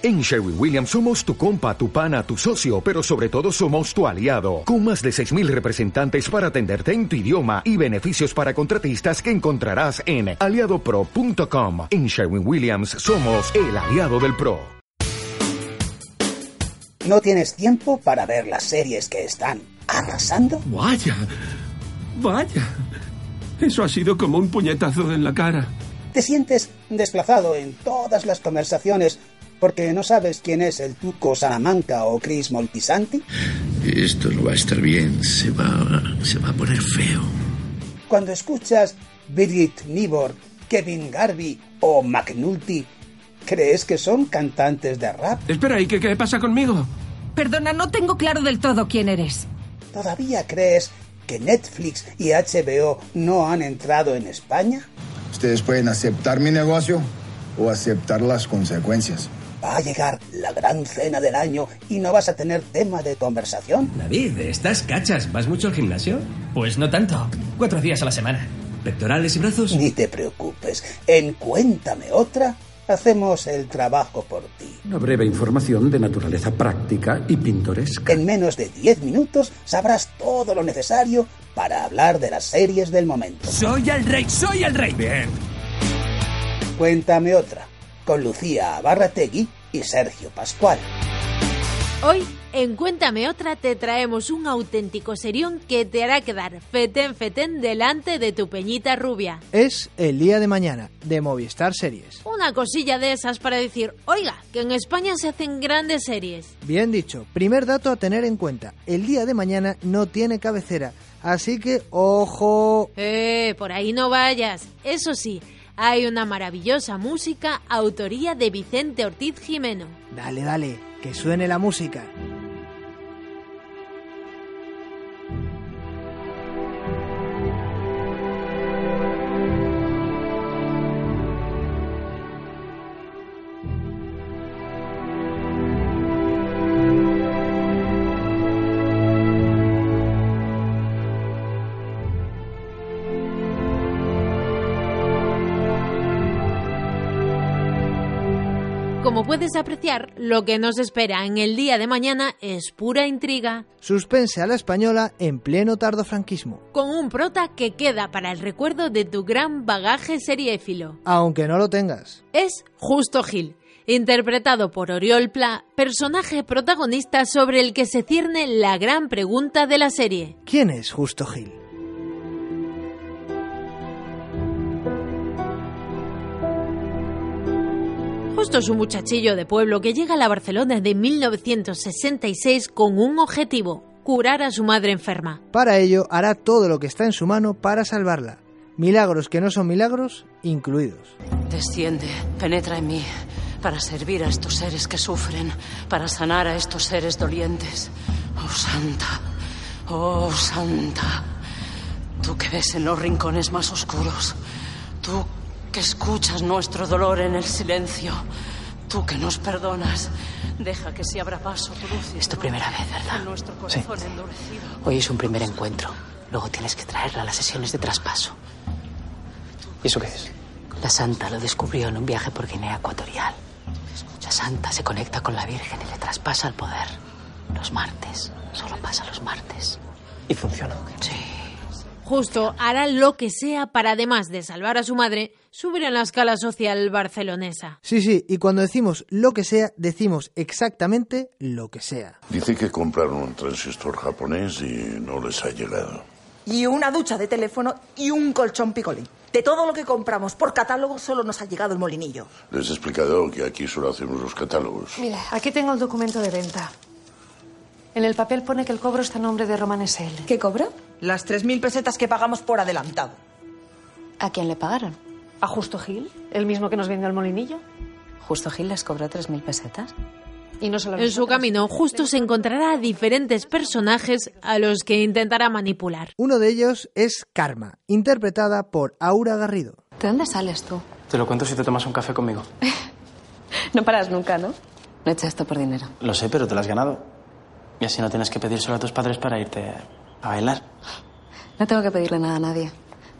En Sherwin Williams somos tu compa, tu pana, tu socio, pero sobre todo somos tu aliado, con más de 6.000 representantes para atenderte en tu idioma y beneficios para contratistas que encontrarás en aliadopro.com. En Sherwin Williams somos el aliado del PRO. ¿No tienes tiempo para ver las series que están arrasando? Vaya, vaya. Eso ha sido como un puñetazo en la cara. ¿Te sientes desplazado en todas las conversaciones porque no sabes quién es el Tuco Salamanca o Chris Moltisanti? Esto no va a estar bien, se va, se va a poner feo. Cuando escuchas Birgit Nibor, Kevin Garvey o McNulty, ¿crees que son cantantes de rap? Espera, ¿y qué, qué pasa conmigo? Perdona, no tengo claro del todo quién eres. ¿Todavía crees que Netflix y HBO no han entrado en España? Ustedes pueden aceptar mi negocio o aceptar las consecuencias. Va a llegar la gran cena del año y no vas a tener tema de conversación. David, ¿estás cachas? ¿Vas mucho al gimnasio? Pues no tanto. Cuatro días a la semana. ¿Pectorales y brazos? Ni te preocupes. En Cuéntame otra, hacemos el trabajo por ti. Una breve información de naturaleza práctica y pintoresca. En menos de 10 minutos sabrás todo lo necesario para hablar de las series del momento. Soy el rey, soy el rey. Bien. Cuéntame otra, con Lucía Barrategui y Sergio Pascual. Hoy, en Cuéntame otra, te traemos un auténtico serión que te hará quedar fetén fetén delante de tu peñita rubia. Es el día de mañana, de Movistar Series. Una cosilla de esas para decir, oiga, que en España se hacen grandes series. Bien dicho, primer dato a tener en cuenta, el día de mañana no tiene cabecera, así que ojo... Eh, por ahí no vayas. Eso sí, hay una maravillosa música, autoría de Vicente Ortiz Jimeno. Dale, dale, que suene la música. Como puedes apreciar, lo que nos espera en el día de mañana es pura intriga. Suspense a la española en pleno tardofranquismo. Con un prota que queda para el recuerdo de tu gran bagaje seriéfilo. Aunque no lo tengas. Es Justo Gil, interpretado por Oriol Pla, personaje protagonista sobre el que se cierne la gran pregunta de la serie. ¿Quién es Justo Gil? Justo es un muchachillo de pueblo que llega a la Barcelona de 1966 con un objetivo, curar a su madre enferma. Para ello hará todo lo que está en su mano para salvarla. Milagros que no son milagros incluidos. Desciende, penetra en mí, para servir a estos seres que sufren, para sanar a estos seres dolientes. Oh Santa, oh Santa, tú que ves en los rincones más oscuros, tú que escuchas nuestro dolor en el silencio, tú que nos perdonas, deja que se abra paso tu luz. Es tu primera vez, ¿verdad? Nuestro Sí. corazón endurecido. Hoy es un primer encuentro. Luego tienes que traerla a las sesiones de traspaso. ¿Y eso qué es? La santa lo descubrió en un viaje por Guinea Ecuatorial. La santa se conecta con la Virgen y le traspasa el poder. Los martes. Solo pasa los martes. ¿Y funciona? Sí. Justo hará lo que sea para, además de salvar a su madre, subir en la escala social barcelonesa. Sí, sí, y cuando decimos lo que sea, decimos exactamente lo que sea. Dice que compraron un transistor japonés y no les ha llegado. Y una ducha de teléfono y un colchón picolín. De todo lo que compramos por catálogo solo nos ha llegado el molinillo. Les he explicado que aquí solo hacemos los catálogos. Mira, aquí tengo el documento de venta. En el papel pone que el cobro está a nombre de Roman SL. ¿Qué cobro? Las 3.000 pesetas que pagamos por adelantado. ¿A quién le pagaron? ¿A Justo Gil? ¿El mismo que nos vendió el molinillo? Justo Gil les cobró 3.000 pesetas. Y no solo En su camino, Justo se encontrará a diferentes personajes a los que intentará manipular. Uno de ellos es Karma, interpretada por Aura Garrido. ¿De dónde sales tú? Te lo cuento si te tomas un café conmigo. No paras nunca, ¿no? No he hecho esto por dinero. Lo sé, pero te lo has ganado. Y así no tienes que pedírselo a tus padres para irte a bailar. No tengo que pedirle nada a nadie.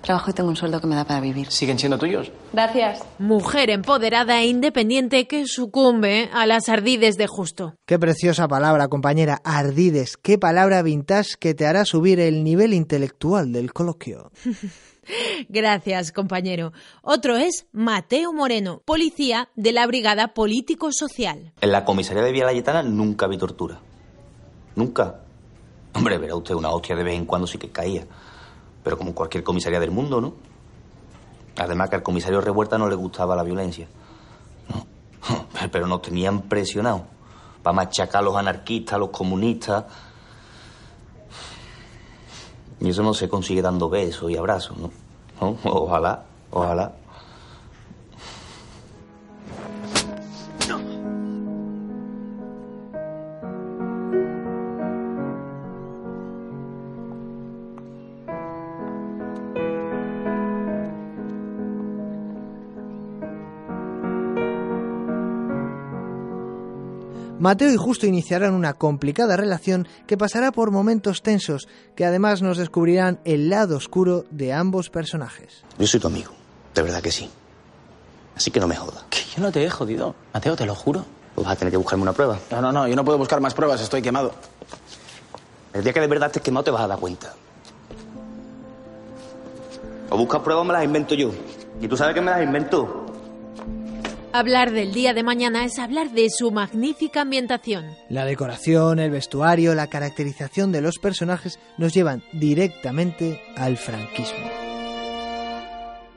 Trabajo y tengo un sueldo que me da para vivir. ¿Siguen siendo tuyos? Gracias. Mujer empoderada e independiente que sucumbe a las ardides de justo. Qué preciosa palabra, compañera. Ardides. Qué palabra vintage que te hará subir el nivel intelectual del coloquio. Gracias, compañero. Otro es Mateo Moreno, policía de la Brigada Político Social. En la comisaría de Vía Layetana nunca vi tortura. Nunca. Hombre, verá usted, una hostia de vez en cuando sí que caía. Pero como cualquier comisaría del mundo, ¿no? Además que al comisario Revuelta no le gustaba la violencia. No. Pero nos tenían presionados. Para machacar a los anarquistas, a los comunistas. Y eso no se consigue dando besos y abrazos, ¿no? ¿No? Ojalá, ojalá. Mateo y Justo iniciarán una complicada relación que pasará por momentos tensos que además nos descubrirán el lado oscuro de ambos personajes. Yo soy tu amigo, de verdad que sí. Así que no me jodas. Que yo no te he jodido. Mateo, te lo juro. Pues vas a tener que buscarme una prueba. No, no, no, yo no puedo buscar más pruebas, estoy quemado. El día que de verdad estés quemado te vas a dar cuenta. O buscas pruebas o me las invento yo. Y tú sabes que me las invento. Hablar del día de mañana es hablar de su magnífica ambientación. La decoración, el vestuario, la caracterización de los personajes nos llevan directamente al franquismo.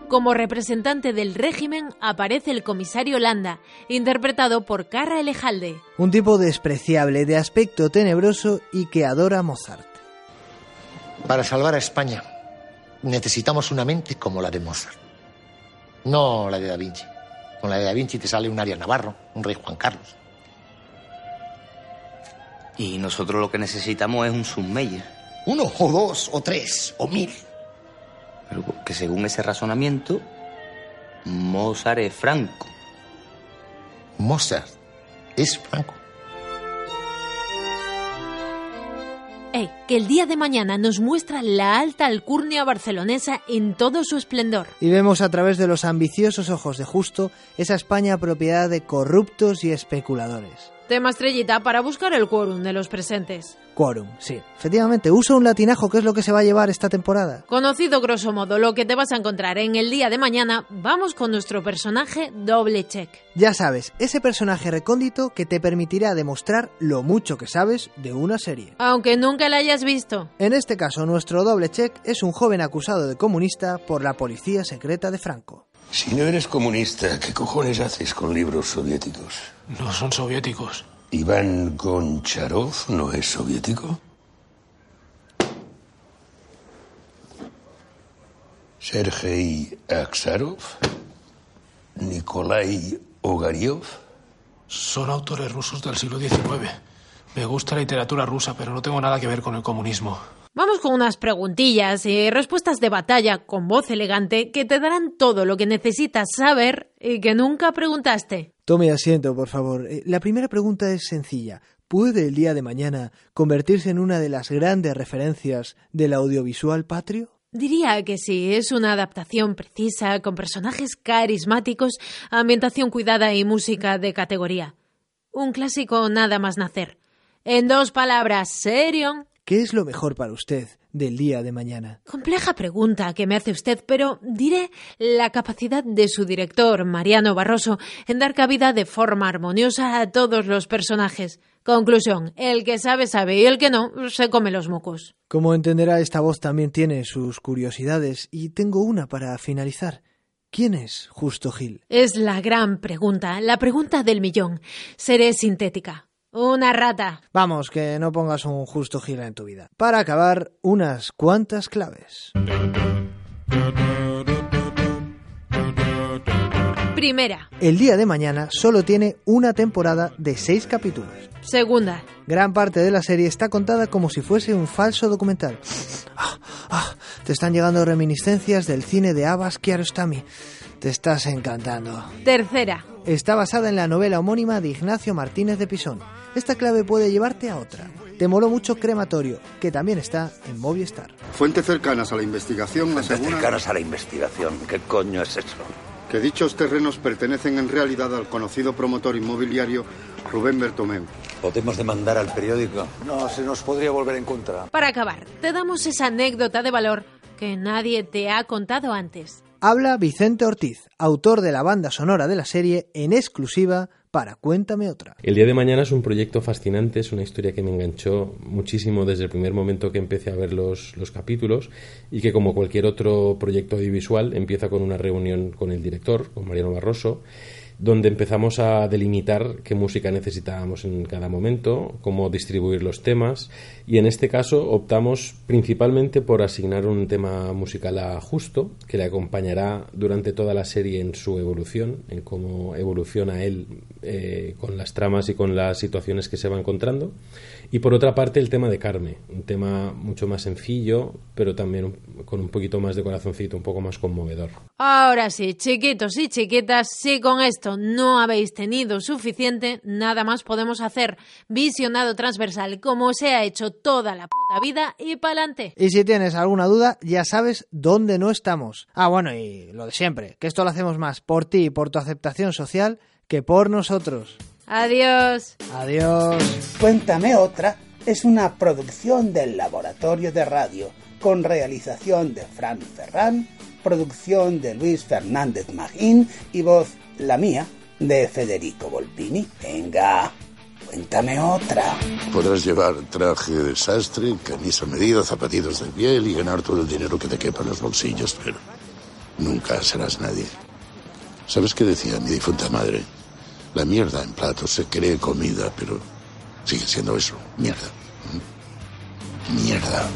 Como representante del régimen aparece el comisario Landa, interpretado por Carra Elejalde. Un tipo despreciable, de aspecto tenebroso y que adora Mozart. Para salvar a España necesitamos una mente como la de Mozart, no la de Da Vinci. Con la de Da Vinci te sale un Arias Navarro, un rey Juan Carlos. Y nosotros lo que necesitamos es un Summeyer. Uno, o dos, o tres, o mil. Pero que según ese razonamiento, Mozart es franco. Mozart es franco. Ey, que el día de mañana nos muestra la alta alcurnia barcelonesa en todo su esplendor. Y vemos a través de los ambiciosos ojos de Justo esa España propiedad de corruptos y especuladores. Tema estrellita para buscar el quórum de los presentes. Quórum, sí. Efectivamente, usa un latinajo que es lo que se va a llevar esta temporada. Conocido grosso modo lo que te vas a encontrar en el día de mañana, vamos con nuestro personaje doble check. Ya sabes, ese personaje recóndito que te permitirá demostrar lo mucho que sabes de una serie. Aunque nunca la hayas visto. En este caso, nuestro doble check es un joven acusado de comunista por la policía secreta de Franco. Si no eres comunista, ¿qué cojones haces con libros soviéticos? No son soviéticos. ¿Iván Goncharov no es soviético? ¿Sergei Aksarov? ¿Nikolai Ogariov? Son autores rusos del siglo XIX. Me gusta la literatura rusa, pero no tengo nada que ver con el comunismo. Vamos con unas preguntillas y respuestas de batalla con voz elegante que te darán todo lo que necesitas saber y que nunca preguntaste. Tome asiento, por favor. Eh, La primera pregunta es sencilla. ¿Puede el día de mañana convertirse en una de las grandes referencias del audiovisual patrio? Diría que sí, es una adaptación precisa, con personajes carismáticos, ambientación cuidada y música de categoría. Un clásico nada más nacer. En dos palabras, serio. ¿Qué es lo mejor para usted del día de mañana? Compleja pregunta que me hace usted, pero diré la capacidad de su director, Mariano Barroso, en dar cabida de forma armoniosa a todos los personajes. Conclusión, el que sabe sabe y el que no se come los mocos. Como entenderá, esta voz también tiene sus curiosidades y tengo una para finalizar. ¿Quién es Justo Gil? Es la gran pregunta, la pregunta del millón. Seré sintética. Una rata. Vamos, que no pongas un Justo Gil en tu vida. Para acabar, unas cuantas claves. Primera. El día de mañana solo tiene una temporada de seis capítulos. Segunda. Gran parte de la serie está contada como si fuese un falso documental. Ah, ah, te están llegando reminiscencias del cine de Abbas Kiarostami. Te estás encantando. Tercera. Está basada en la novela homónima de Ignacio Martínez de Pisón. Esta clave puede llevarte a otra. te moló mucho Crematorio, que también está en Movistar. Fuentes cercanas a la investigación Fuentes aseguran cercanas a la investigación. ¿Qué coño es eso? que dichos terrenos pertenecen en realidad al conocido promotor inmobiliario Rubén Bertomeu. ¿Podemos demandar al periódico? No, se nos podría volver en contra. Para acabar, te damos esa anécdota de valor que nadie te ha contado antes. Habla Vicente Ortiz, autor de la banda sonora de la serie en exclusiva para Cuéntame otra. El día de mañana es un proyecto fascinante, es una historia que me enganchó muchísimo desde el primer momento que empecé a ver los, los capítulos y que como cualquier otro proyecto audiovisual empieza con una reunión con el director, con Mariano Barroso, donde empezamos a delimitar qué música necesitábamos en cada momento, cómo distribuir los temas y en este caso optamos principalmente por asignar un tema musical a Justo que le acompañará durante toda la serie en su evolución, en cómo evoluciona él eh, con las tramas y con las situaciones que se va encontrando y por otra parte el tema de Carme, un tema mucho más sencillo pero también con un poquito más de corazoncito, un poco más conmovedor. Ahora sí, chiquitos y chiquitas, si con esto no habéis tenido suficiente, nada más podemos hacer visionado transversal como se ha hecho toda la puta vida y pa'lante. Y si tienes alguna duda, ya sabes dónde no estamos. Ah, bueno, y lo de siempre, que esto lo hacemos más por ti y por tu aceptación social que por nosotros. Adiós. Adiós. Cuéntame otra es una producción del Laboratorio de Radio, con realización de Fran Ferran, producción de Luis Fernández Magín y voz, la mía, de Federico Volpini. Venga, cuéntame otra. Podrás llevar traje de sastre, camisa medida, zapatitos de piel y ganar todo el dinero que te quepa en los bolsillos, pero nunca serás nadie. ¿Sabes qué decía mi difunta madre? La mierda en platos se cree comida, pero sigue siendo eso, mierda. ¿Mm? Mierda.